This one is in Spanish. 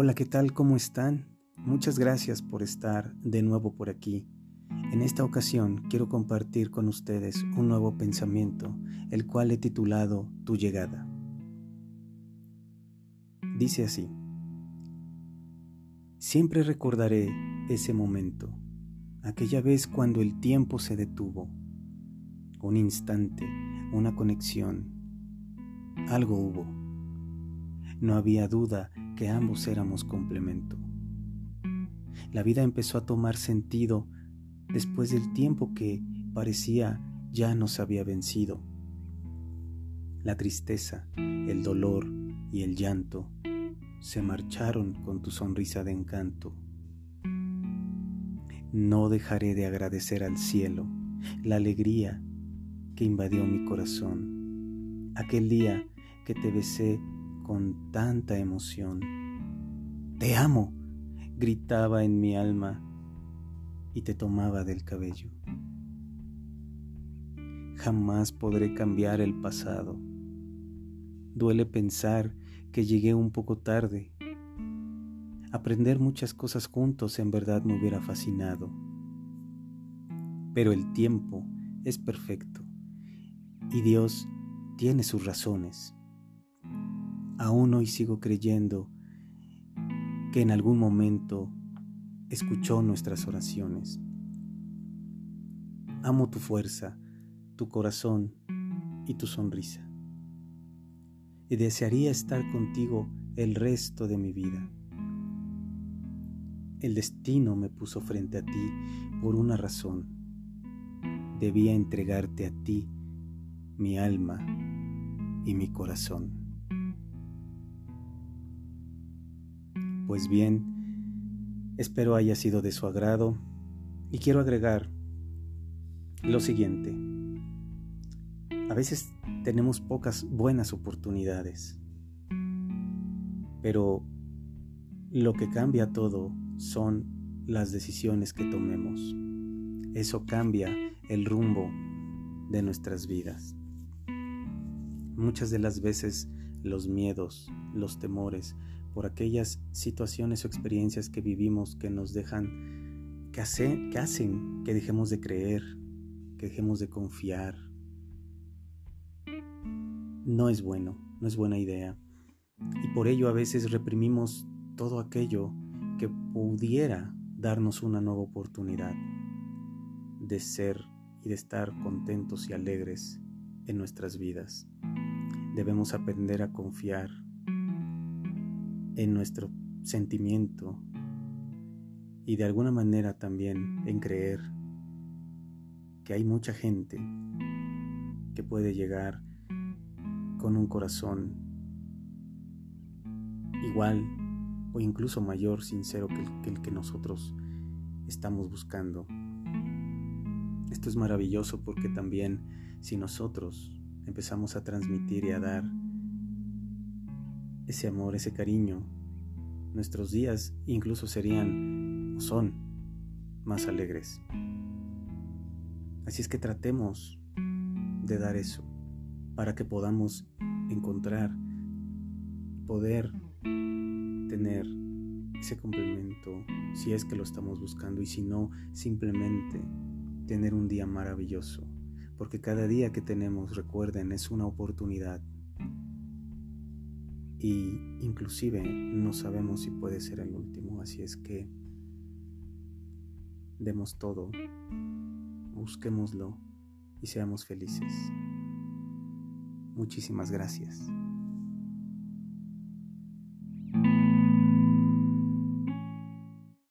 Hola, ¿qué tal? ¿Cómo están? Muchas gracias por estar de nuevo por aquí. En esta ocasión quiero compartir con ustedes un nuevo pensamiento, el cual he titulado Tu llegada. Dice así, siempre recordaré ese momento, aquella vez cuando el tiempo se detuvo, un instante, una conexión, algo hubo. No había duda que ambos éramos complemento. La vida empezó a tomar sentido después del tiempo que parecía ya nos había vencido. La tristeza, el dolor y el llanto se marcharon con tu sonrisa de encanto. No dejaré de agradecer al cielo la alegría que invadió mi corazón. Aquel día que te besé con tanta emoción. Te amo, gritaba en mi alma y te tomaba del cabello. Jamás podré cambiar el pasado. Duele pensar que llegué un poco tarde. Aprender muchas cosas juntos en verdad me hubiera fascinado. Pero el tiempo es perfecto y Dios tiene sus razones. Aún hoy sigo creyendo que en algún momento escuchó nuestras oraciones. Amo tu fuerza, tu corazón y tu sonrisa. Y desearía estar contigo el resto de mi vida. El destino me puso frente a ti por una razón. Debía entregarte a ti mi alma y mi corazón. Pues bien, espero haya sido de su agrado y quiero agregar lo siguiente. A veces tenemos pocas buenas oportunidades, pero lo que cambia todo son las decisiones que tomemos. Eso cambia el rumbo de nuestras vidas. Muchas de las veces los miedos, los temores, por aquellas situaciones o experiencias que vivimos que nos dejan, que, que hacen que dejemos de creer, que dejemos de confiar. No es bueno, no es buena idea. Y por ello a veces reprimimos todo aquello que pudiera darnos una nueva oportunidad de ser y de estar contentos y alegres en nuestras vidas. Debemos aprender a confiar en nuestro sentimiento y de alguna manera también en creer que hay mucha gente que puede llegar con un corazón igual o incluso mayor, sincero que el, que que nosotros estamos buscando. Esto es maravilloso porque también si nosotros empezamos a transmitir y a dar ese amor, ese cariño, nuestros días incluso serían o son más alegres. Así es que tratemos de dar eso para que podamos encontrar, poder tener ese complemento si es que lo estamos buscando y si no, simplemente tener un día maravilloso. Porque cada día que tenemos, recuerden, es una oportunidad y inclusive no sabemos si puede ser el último, así es que demos todo, busquémoslo y seamos felices. Muchísimas gracias.